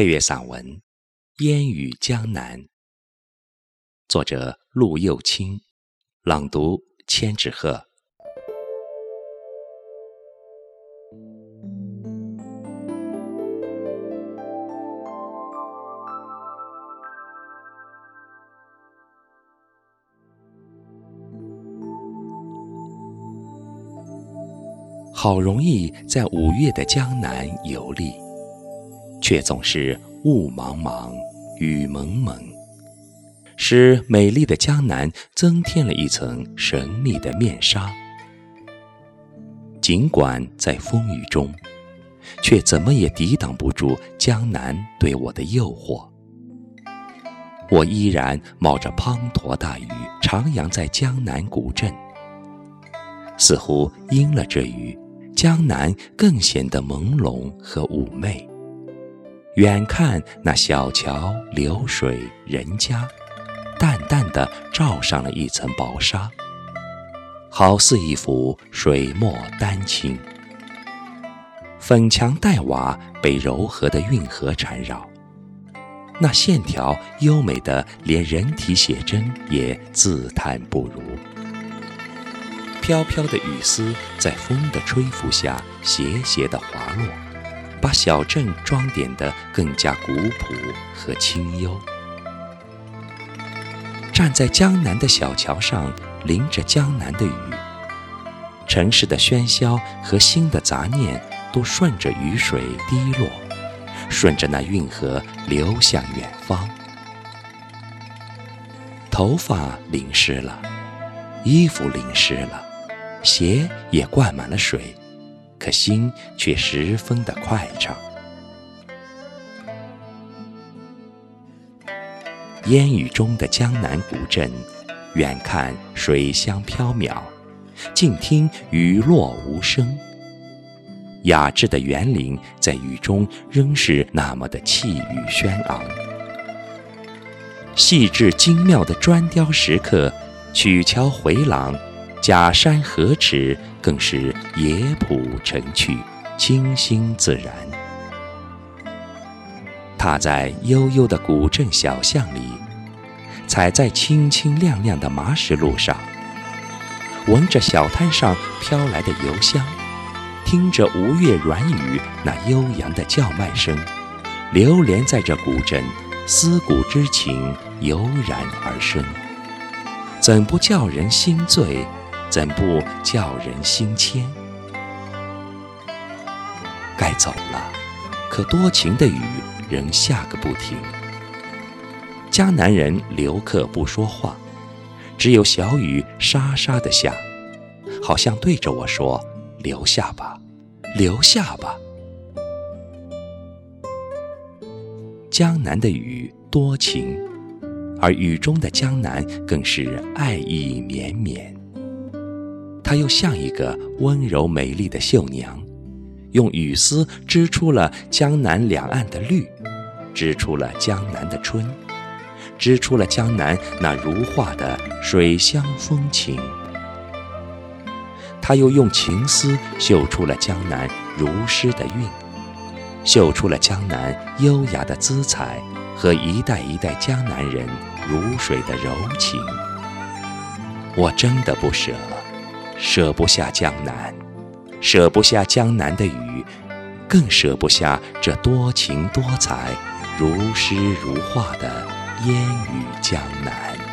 配乐散文《烟雨江南》，作者陆幼卿，朗读千纸鹤。好容易在五月的江南游历，却总是雾茫茫，雨蒙蒙，使美丽的江南增添了一层神秘的面纱。尽管在风雨中，却怎么也抵挡不住江南对我的诱惑。我依然冒着滂沱大雨，徜徉在江南古镇，似乎因了这雨。江南更显得朦胧和妩媚。远看那小桥流水人家，淡淡的罩上了一层薄纱，好似一幅水墨丹青。粉墙黛瓦被柔和的运河缠绕，那线条优美的连人体写真也自叹不如。飘飘的雨丝在风的吹拂下斜斜地滑落，把小镇装点得更加古朴和清幽。站在江南的小桥上，淋着江南的雨，城市的喧嚣和心的杂念都顺着雨水滴落，顺着那运河流向远方。头发淋湿了，衣服淋湿了。鞋也灌满了水，可心却十分的快畅。烟雨中的江南古镇，远看水乡飘渺，近听雨落无声。雅致的园林在雨中仍是那么的气宇轩昂。细致精妙的砖雕石刻，曲桥回廊。假山河池更是野朴晨趣，清新自然。踏在悠悠的古镇小巷里，踩在清清亮亮的麻石路上，闻着小摊上飘来的油香，听着吴越软语那悠扬的叫卖声，流连在这古镇，思古之情油然而生，怎不叫人心醉？怎不叫人心牵？该走了，可多情的雨仍下个不停。江南人留客不说话，只有小雨沙沙的下，好像对着我说：“留下吧，留下吧。”江南的雨多情，而雨中的江南更是爱意绵绵。她又像一个温柔美丽的绣娘，用雨丝织出了江南两岸的绿，织出了江南的春，织出了江南那如画的水乡风情。她又用情丝绣出了江南如诗的韵，绣出了江南优雅的姿彩和一代一代江南人如水的柔情。我真的不舍。舍不下江南，舍不下江南的雨，更舍不下这多情多彩、如诗如画的烟雨江南。